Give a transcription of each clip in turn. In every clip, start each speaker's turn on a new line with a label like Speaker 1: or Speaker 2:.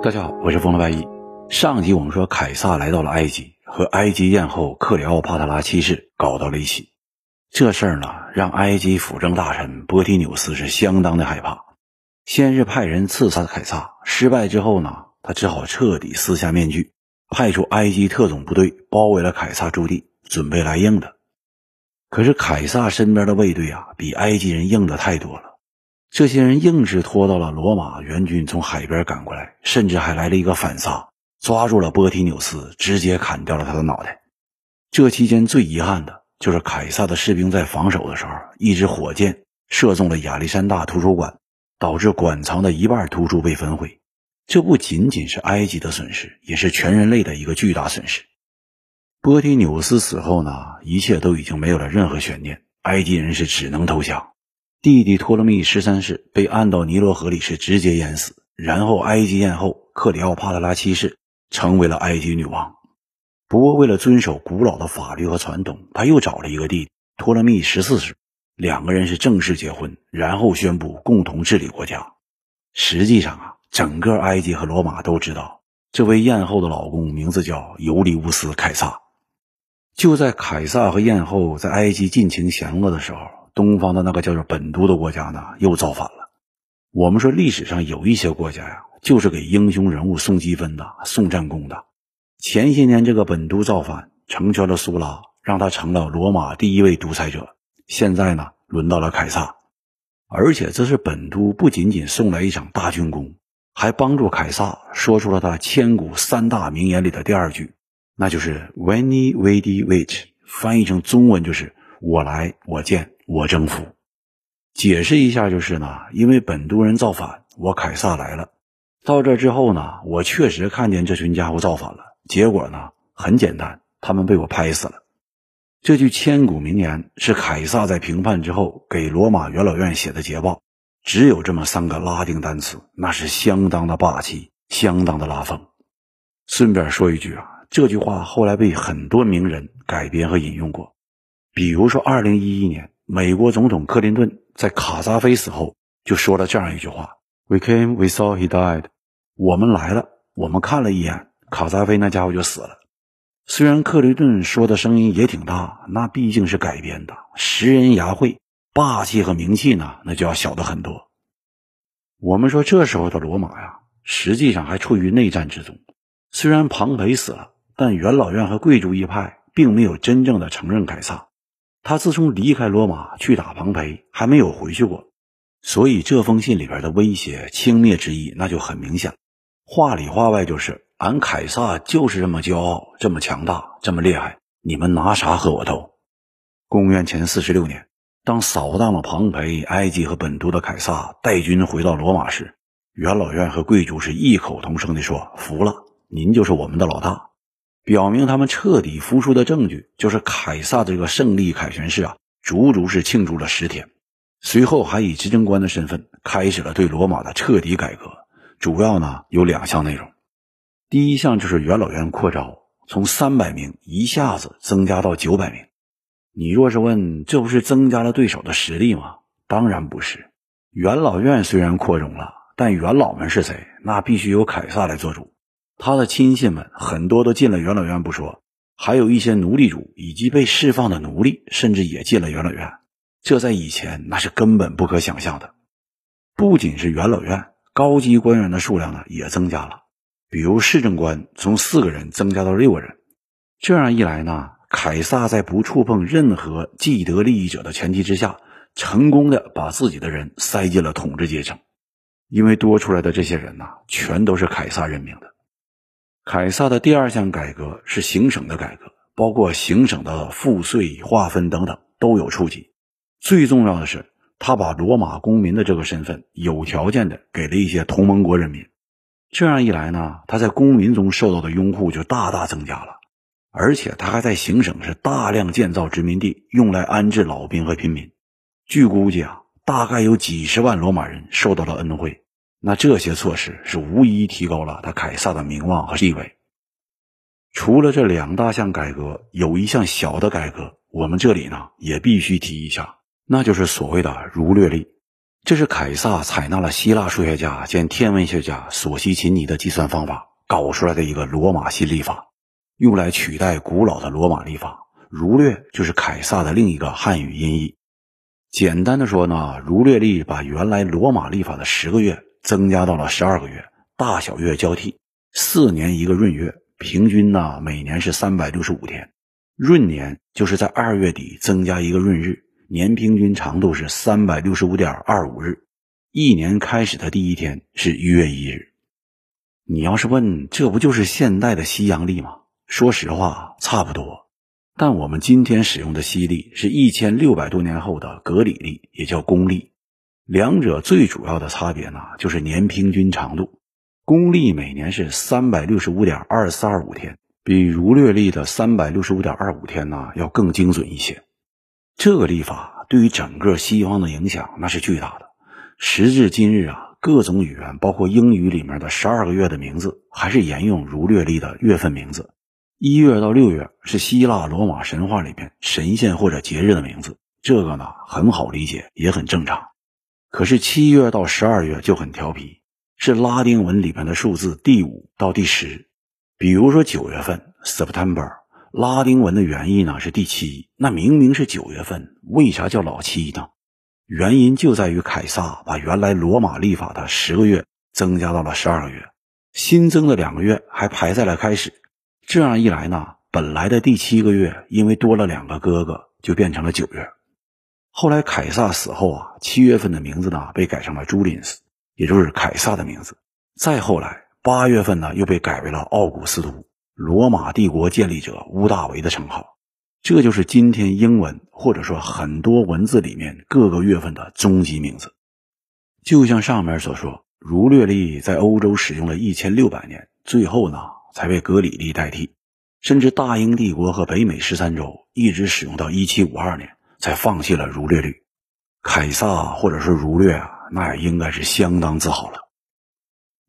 Speaker 1: 大家好，我是风罗拜一。上集我们说凯撒来到了埃及，和埃及艳后克里奥帕特拉七世搞到了一起。这事儿呢，让埃及辅政大臣波提纽斯是相当的害怕。先是派人刺杀凯撒，失败之后呢，他只好彻底撕下面具，派出埃及特种部队包围了凯撒驻地，准备来硬的。可是凯撒身边的卫队啊，比埃及人硬的太多了。这些人硬是拖到了罗马援军从海边赶过来，甚至还来了一个反杀，抓住了波提纽斯，直接砍掉了他的脑袋。这期间最遗憾的就是凯撒的士兵在防守的时候，一支火箭射中了亚历山大图书馆，导致馆藏的一半图书被焚毁。这不仅仅是埃及的损失，也是全人类的一个巨大损失。波提纽斯死后呢，一切都已经没有了任何悬念，埃及人是只能投降。弟弟托勒密十三世被按到尼罗河里是直接淹死，然后埃及艳后克里奥帕特拉七世成为了埃及女王。不过，为了遵守古老的法律和传统，他又找了一个弟弟托勒密十四世，两个人是正式结婚，然后宣布共同治理国家。实际上啊，整个埃及和罗马都知道，这位艳后的老公名字叫尤利乌斯·凯撒。就在凯撒和艳后在埃及尽情享乐的时候。东方的那个叫做本都的国家呢，又造反了。我们说历史上有一些国家呀，就是给英雄人物送积分的、送战功的。前些年这个本都造反，成全了苏拉，让他成了罗马第一位独裁者。现在呢，轮到了凯撒，而且这是本都不仅仅送来一场大军功，还帮助凯撒说出了他千古三大名言里的第二句，那就是 “Veni, Vidi, Vici”，翻译成中文就是“我来，我见”。我征服，解释一下就是呢，因为本都人造反，我凯撒来了。到这之后呢，我确实看见这群家伙造反了。结果呢，很简单，他们被我拍死了。这句千古名言是凯撒在平叛之后给罗马元老院写的捷报，只有这么三个拉丁单词，那是相当的霸气，相当的拉风。顺便说一句啊，这句话后来被很多名人改编和引用过，比如说二零一一年。美国总统克林顿在卡扎菲死后就说了这样一句话：“We came, we saw, he died。”我们来了，我们看了一眼，卡扎菲那家伙就死了。虽然克林顿说的声音也挺大，那毕竟是改编的，识人牙慧，霸气和名气呢，那就要小的很多。我们说这时候的罗马呀，实际上还处于内战之中。虽然庞培死了，但元老院和贵族一派并没有真正的承认凯撒。他自从离开罗马去打庞培，还没有回去过，所以这封信里边的威胁、轻蔑之意那就很明显。话里话外就是：俺凯撒就是这么骄傲、这么强大、这么厉害，你们拿啥和我斗？公元前四十六年，当扫荡了庞培、埃及和本都的凯撒带军回到罗马时，元老院和贵族是异口同声地说：“服了，您就是我们的老大。”表明他们彻底服输的证据，就是凯撒的这个胜利凯旋式啊，足足是庆祝了十天。随后还以执政官的身份开始了对罗马的彻底改革，主要呢有两项内容。第一项就是元老院扩招，从三百名一下子增加到九百名。你若是问，这不是增加了对手的实力吗？当然不是。元老院虽然扩容了，但元老们是谁？那必须由凯撒来做主。他的亲信们很多都进了元老院不说，还有一些奴隶主以及被释放的奴隶，甚至也进了元老院。这在以前那是根本不可想象的。不仅是元老院，高级官员的数量呢也增加了，比如市政官从四个人增加到六个人。这样一来呢，凯撒在不触碰任何既得利益者的前提之下，成功的把自己的人塞进了统治阶层。因为多出来的这些人呢，全都是凯撒任命的。凯撒的第二项改革是行省的改革，包括行省的赋税划分等等都有触及。最重要的是，他把罗马公民的这个身份有条件的给了一些同盟国人民。这样一来呢，他在公民中受到的拥护就大大增加了。而且他还在行省是大量建造殖民地，用来安置老兵和平民。据估计啊，大概有几十万罗马人受到了恩惠。那这些措施是无疑提高了他凯撒的名望和地位。除了这两大项改革，有一项小的改革，我们这里呢也必须提一下，那就是所谓的儒略历。这是凯撒采纳了希腊数学家兼天文学家索西琴尼的计算方法搞出来的一个罗马新历法，用来取代古老的罗马历法。儒略就是凯撒的另一个汉语音译。简单的说呢，儒略历把原来罗马历法的十个月增加到了十二个月，大小月交替，四年一个闰月，平均呢每年是三百六十五天。闰年就是在二月底增加一个闰日，年平均长度是三百六十五点二五日。一年开始的第一天是一月一日。你要是问，这不就是现代的西洋历吗？说实话，差不多。但我们今天使用的西历是一千六百多年后的格里历，也叫公历。两者最主要的差别呢，就是年平均长度。公历每年是三百六十五点二四二五天，比儒略历的三百六十五点二五天呢要更精准一些。这个历法对于整个西方的影响那是巨大的。时至今日啊，各种语言，包括英语里面的十二个月的名字，还是沿用儒略历的月份名字。一月到六月是希腊罗马神话里面神仙或者节日的名字，这个呢很好理解，也很正常。可是七月到十二月就很调皮，是拉丁文里面的数字第五到第十。比如说九月份 September，拉丁文的原意呢是第七，那明明是九月份，为啥叫老七呢？原因就在于凯撒把原来罗马历法的十个月增加到了十二个月，新增的两个月还排在了开始。这样一来呢，本来的第七个月因为多了两个哥哥，就变成了九月。后来凯撒死后啊，七月份的名字呢被改成了朱林斯，也就是凯撒的名字。再后来，八月份呢又被改为了奥古斯都，罗马帝国建立者屋大维的称号。这就是今天英文或者说很多文字里面各个月份的终极名字。就像上面所说，儒略历在欧洲使用了一千六百年，最后呢。才被格里历代替，甚至大英帝国和北美十三州一直使用到一七五二年，才放弃了儒略律。凯撒或者是儒略啊，那也应该是相当自豪了。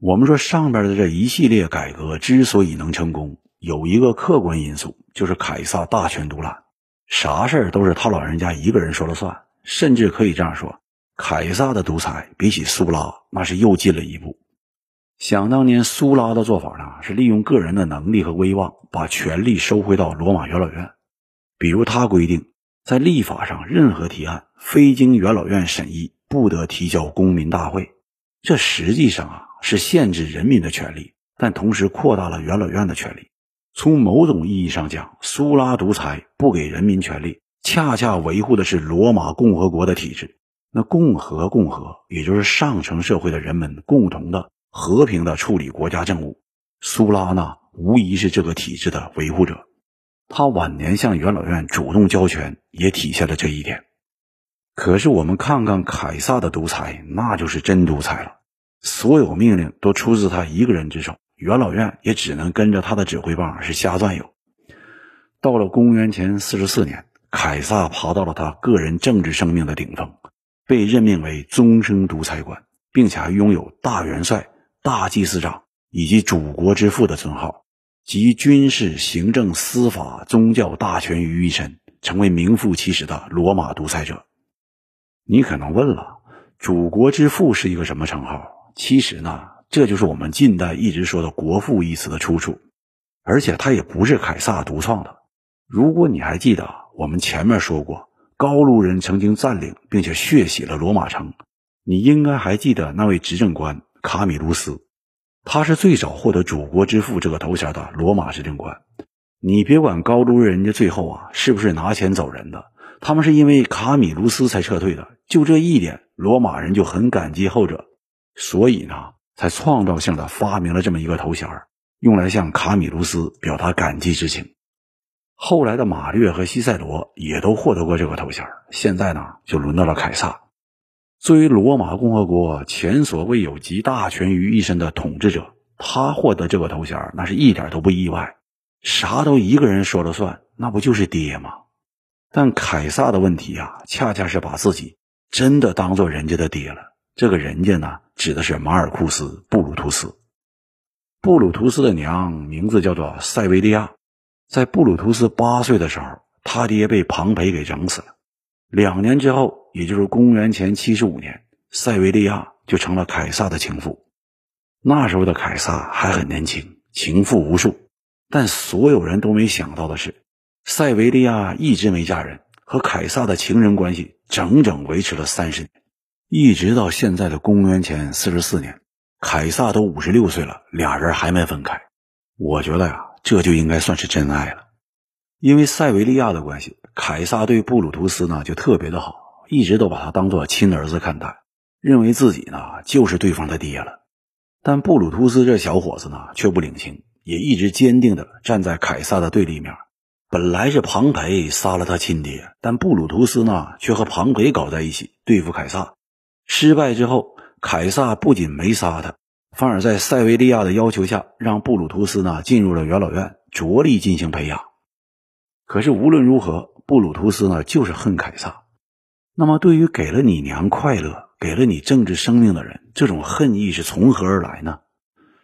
Speaker 1: 我们说上边的这一系列改革之所以能成功，有一个客观因素，就是凯撒大权独揽，啥事儿都是他老人家一个人说了算，甚至可以这样说，凯撒的独裁比起苏拉那是又进了一步。想当年，苏拉的做法呢，是利用个人的能力和威望，把权力收回到罗马元老院。比如，他规定，在立法上，任何提案非经元老院审议，不得提交公民大会。这实际上啊，是限制人民的权利，但同时扩大了元老院的权利。从某种意义上讲，苏拉独裁，不给人民权利，恰恰维护的是罗马共和国的体制。那共和，共和，也就是上层社会的人们共同的。和平的处理国家政务，苏拉呢无疑是这个体制的维护者。他晚年向元老院主动交权，也体现了这一点。可是我们看看凯撒的独裁，那就是真独裁了。所有命令都出自他一个人之手，元老院也只能跟着他的指挥棒是瞎转悠。到了公元前四十四年，凯撒爬到了他个人政治生命的顶峰，被任命为终生独裁官，并且还拥有大元帅。大祭司长以及祖国之父的尊号，集军事、行政、司法、宗教大权于一身，成为名副其实的罗马独裁者。你可能问了，祖国之父是一个什么称号？其实呢，这就是我们近代一直说的“国父”一词的出处，而且它也不是凯撒独创的。如果你还记得我们前面说过，高卢人曾经占领并且血洗了罗马城，你应该还记得那位执政官。卡米卢斯，他是最早获得“祖国之父”这个头衔的罗马执政官。你别管高卢人家最后啊是不是拿钱走人的，他们是因为卡米卢斯才撤退的。就这一点，罗马人就很感激后者，所以呢，才创造性的发明了这么一个头衔，用来向卡米卢斯表达感激之情。后来的马略和西塞罗也都获得过这个头衔。现在呢，就轮到了凯撒。作为罗马共和国前所未有集大权于一身的统治者，他获得这个头衔，那是一点都不意外。啥都一个人说了算，那不就是爹吗？但凯撒的问题啊，恰恰是把自己真的当做人家的爹了。这个人家呢，指的是马尔库斯·布鲁图斯。布鲁图斯的娘名字叫做塞维利亚。在布鲁图斯八岁的时候，他爹被庞培给整死了。两年之后。也就是公元前七十五年，塞维利亚就成了凯撒的情妇。那时候的凯撒还很年轻，情妇无数，但所有人都没想到的是，塞维利亚一直没嫁人，和凯撒的情人关系整整维持了三十年，一直到现在的公元前四十四年，凯撒都五十六岁了，俩人还没分开。我觉得呀，这就应该算是真爱了。因为塞维利亚的关系，凯撒对布鲁图斯呢就特别的好，一直都把他当做亲儿子看待，认为自己呢就是对方的爹了。但布鲁图斯这小伙子呢却不领情，也一直坚定地站在凯撒的对立面。本来是庞培杀了他亲爹，但布鲁图斯呢却和庞培搞在一起对付凯撒。失败之后，凯撒不仅没杀他。反而在塞维利亚的要求下，让布鲁图斯呢进入了元老院，着力进行培养。可是无论如何，布鲁图斯呢就是恨凯撒。那么，对于给了你娘快乐、给了你政治生命的人，这种恨意是从何而来呢？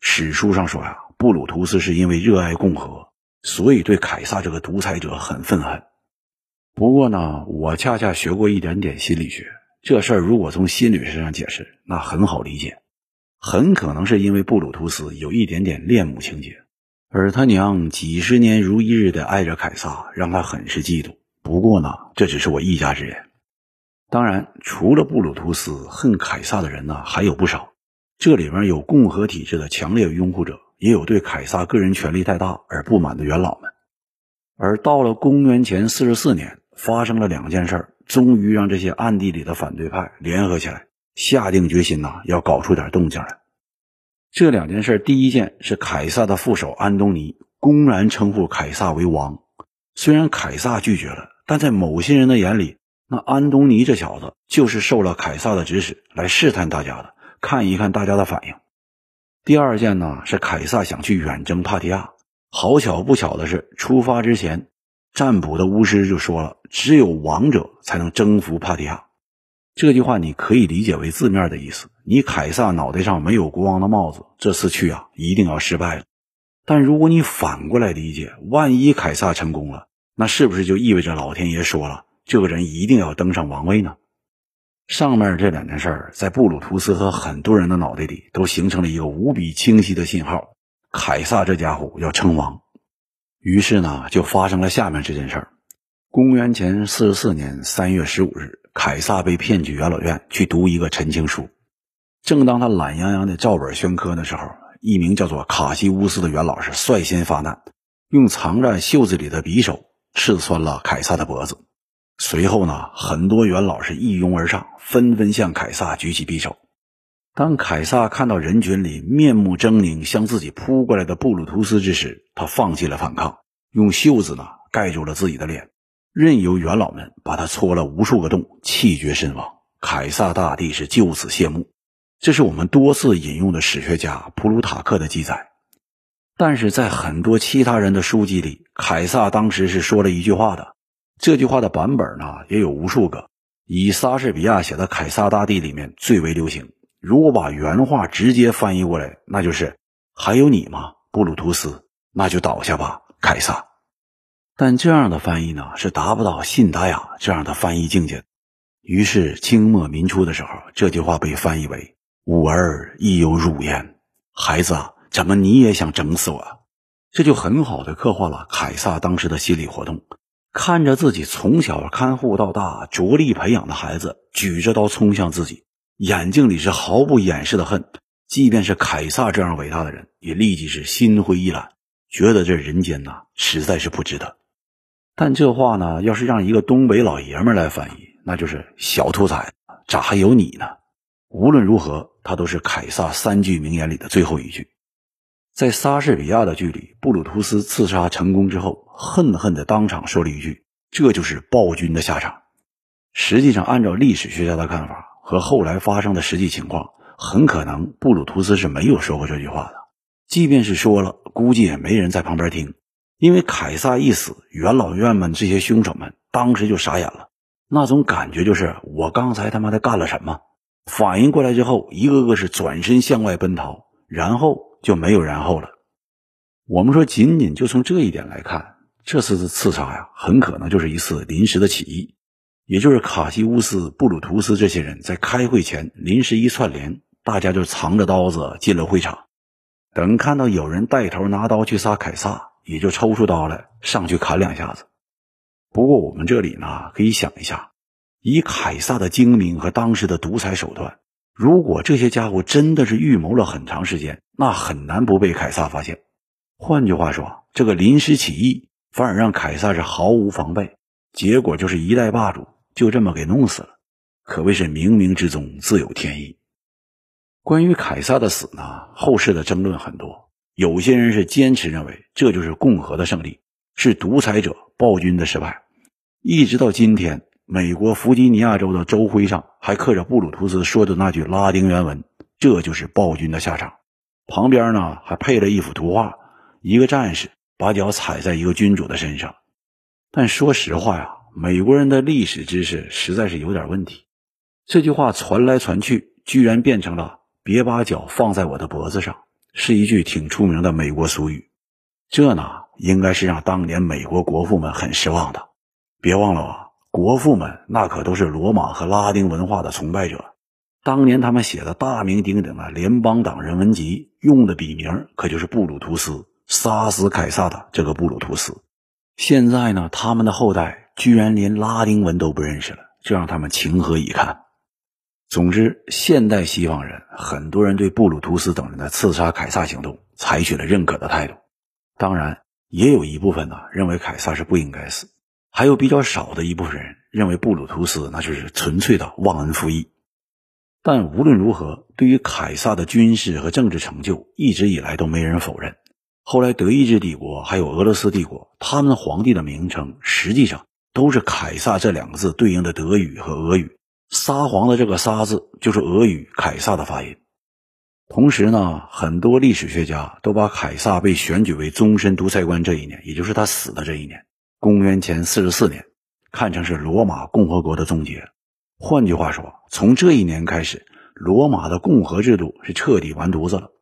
Speaker 1: 史书上说呀，布鲁图斯是因为热爱共和，所以对凯撒这个独裁者很愤恨。不过呢，我恰恰学过一点点心理学，这事儿如果从心理学上解释，那很好理解。很可能是因为布鲁图斯有一点点恋母情节，而他娘几十年如一日的爱着凯撒，让他很是嫉妒。不过呢，这只是我一家之言。当然，除了布鲁图斯恨凯撒的人呢，还有不少。这里面有共和体制的强烈拥护者，也有对凯撒个人权力太大而不满的元老们。而到了公元前四十四年，发生了两件事，终于让这些暗地里的反对派联合起来。下定决心呐，要搞出点动静来。这两件事，第一件是凯撒的副手安东尼公然称呼凯撒为王。虽然凯撒拒绝了，但在某些人的眼里，那安东尼这小子就是受了凯撒的指使来试探大家的，看一看大家的反应。第二件呢，是凯撒想去远征帕提亚。好巧不巧的是，出发之前，占卜的巫师就说了，只有王者才能征服帕提亚。这句话你可以理解为字面的意思：你凯撒脑袋上没有国王的帽子，这次去啊一定要失败了。但如果你反过来理解，万一凯撒成功了，那是不是就意味着老天爷说了，这个人一定要登上王位呢？上面这两件事儿，在布鲁图斯和很多人的脑袋里都形成了一个无比清晰的信号：凯撒这家伙要称王。于是呢，就发生了下面这件事儿：公元前四十四年三月十五日。凯撒被骗去元老院去读一个陈情书，正当他懒洋洋的照本宣科的时候，一名叫做卡西乌斯的元老是率先发难，用藏在袖子里的匕首刺穿了凯撒的脖子。随后呢，很多元老是一拥而上，纷纷向凯撒举起匕首。当凯撒看到人群里面目狰狞向自己扑过来的布鲁图斯之时，他放弃了反抗，用袖子呢盖住了自己的脸。任由元老们把他戳了无数个洞，气绝身亡。凯撒大帝是就此谢幕。这是我们多次引用的史学家普鲁塔克的记载。但是在很多其他人的书籍里，凯撒当时是说了一句话的。这句话的版本呢也有无数个，以莎士比亚写的《凯撒大帝》里面最为流行。如果把原话直接翻译过来，那就是“还有你吗，布鲁图斯？那就倒下吧，凯撒。”但这样的翻译呢，是达不到信达雅这样的翻译境界。于是清末民初的时候，这句话被翻译为“吾儿亦有汝焉”，孩子啊，怎么你也想整死我？这就很好的刻画了凯撒当时的心理活动。看着自己从小看护到大、着力培养的孩子举着刀冲向自己，眼睛里是毫不掩饰的恨。即便是凯撒这样伟大的人，也立即是心灰意懒，觉得这人间呐，实在是不值得。但这话呢，要是让一个东北老爷们来翻译，那就是小兔崽，咋还有你呢？无论如何，他都是凯撒三句名言里的最后一句。在莎士比亚的剧里，布鲁图斯刺杀成功之后，恨恨的当场说了一句：“这就是暴君的下场。”实际上，按照历史学家的看法和后来发生的实际情况，很可能布鲁图斯是没有说过这句话的。即便是说了，估计也没人在旁边听。因为凯撒一死，元老院们这些凶手们当时就傻眼了，那种感觉就是我刚才他妈的干了什么？反应过来之后，一个个是转身向外奔逃，然后就没有然后了。我们说，仅仅就从这一点来看，这次的刺杀呀，很可能就是一次临时的起义。也就是卡西乌斯、布鲁图斯这些人在开会前临时一串联，大家就藏着刀子进了会场。等看到有人带头拿刀去杀凯撒，也就抽出刀来上去砍两下子。不过我们这里呢，可以想一下，以凯撒的精明和当时的独裁手段，如果这些家伙真的是预谋了很长时间，那很难不被凯撒发现。换句话说，这个临时起义反而让凯撒是毫无防备。结果就是一代霸主就这么给弄死了，可谓是冥冥之中自有天意。关于凯撒的死呢，后世的争论很多，有些人是坚持认为这就是共和的胜利，是独裁者暴君的失败。一直到今天，美国弗吉尼亚州的州徽上还刻着布鲁图斯说的那句拉丁原文：“这就是暴君的下场。”旁边呢还配了一幅图画，一个战士把脚踩在一个君主的身上。但说实话呀，美国人的历史知识实在是有点问题。这句话传来传去，居然变成了“别把脚放在我的脖子上”，是一句挺出名的美国俗语。这呢，应该是让当年美国国父们很失望的。别忘了啊，国父们那可都是罗马和拉丁文化的崇拜者。当年他们写的大名鼎鼎的《联邦党人文集》，用的笔名可就是布鲁图斯，杀死凯撒的这个布鲁图斯。现在呢，他们的后代居然连拉丁文都不认识了，这让他们情何以堪？总之，现代西方人很多人对布鲁图斯等人的刺杀凯撒行动采取了认可的态度，当然，也有一部分呢认为凯撒是不应该死，还有比较少的一部分人认为布鲁图斯那就是纯粹的忘恩负义。但无论如何，对于凯撒的军事和政治成就，一直以来都没人否认。后来，德意志帝国还有俄罗斯帝国，他们皇帝的名称实际上都是“凯撒”这两个字对应的德语和俄语。撒谎的这个“撒”字就是俄语“凯撒”的发音。同时呢，很多历史学家都把凯撒被选举为终身独裁官这一年，也就是他死的这一年，公元前四十四年，看成是罗马共和国的终结。换句话说，从这一年开始，罗马的共和制度是彻底完犊子了。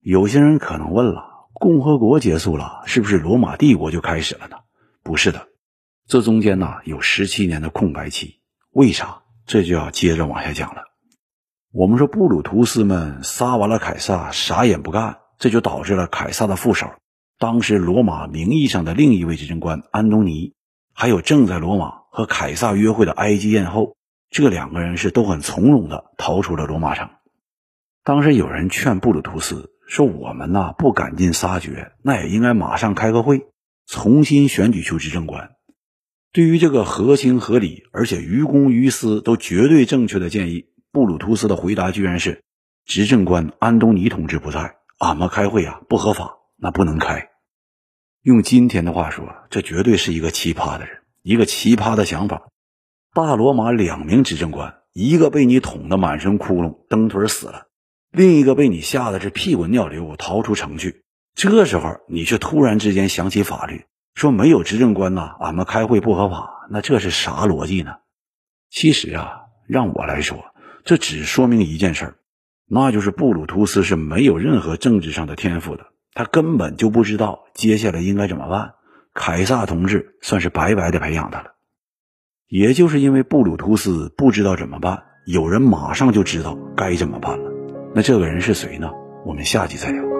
Speaker 1: 有些人可能问了。共和国结束了，是不是罗马帝国就开始了呢？不是的，这中间呢有十七年的空白期。为啥？这就要接着往下讲了。我们说布鲁图斯们杀完了凯撒，啥也不干，这就导致了凯撒的副手，当时罗马名义上的另一位执政官安东尼，还有正在罗马和凯撒约会的埃及艳后，这两个人是都很从容的逃出了罗马城。当时有人劝布鲁图斯。说我们呐不赶尽杀绝，那也应该马上开个会，重新选举出执政官。对于这个合情合理而且于公于私都绝对正确的建议，布鲁图斯的回答居然是：执政官安东尼同志不在，俺们开会啊不合法，那不能开。用今天的话说，这绝对是一个奇葩的人，一个奇葩的想法。大罗马两名执政官，一个被你捅得满身窟窿，蹬腿死了。另一个被你吓得是屁滚尿流，逃出城去。这时候你却突然之间想起法律，说没有执政官呐，俺们开会不合法。那这是啥逻辑呢？其实啊，让我来说，这只说明一件事儿，那就是布鲁图斯是没有任何政治上的天赋的，他根本就不知道接下来应该怎么办。凯撒同志算是白白的培养他了。也就是因为布鲁图斯不知道怎么办，有人马上就知道该怎么办了。那这个人是谁呢？我们下集再聊。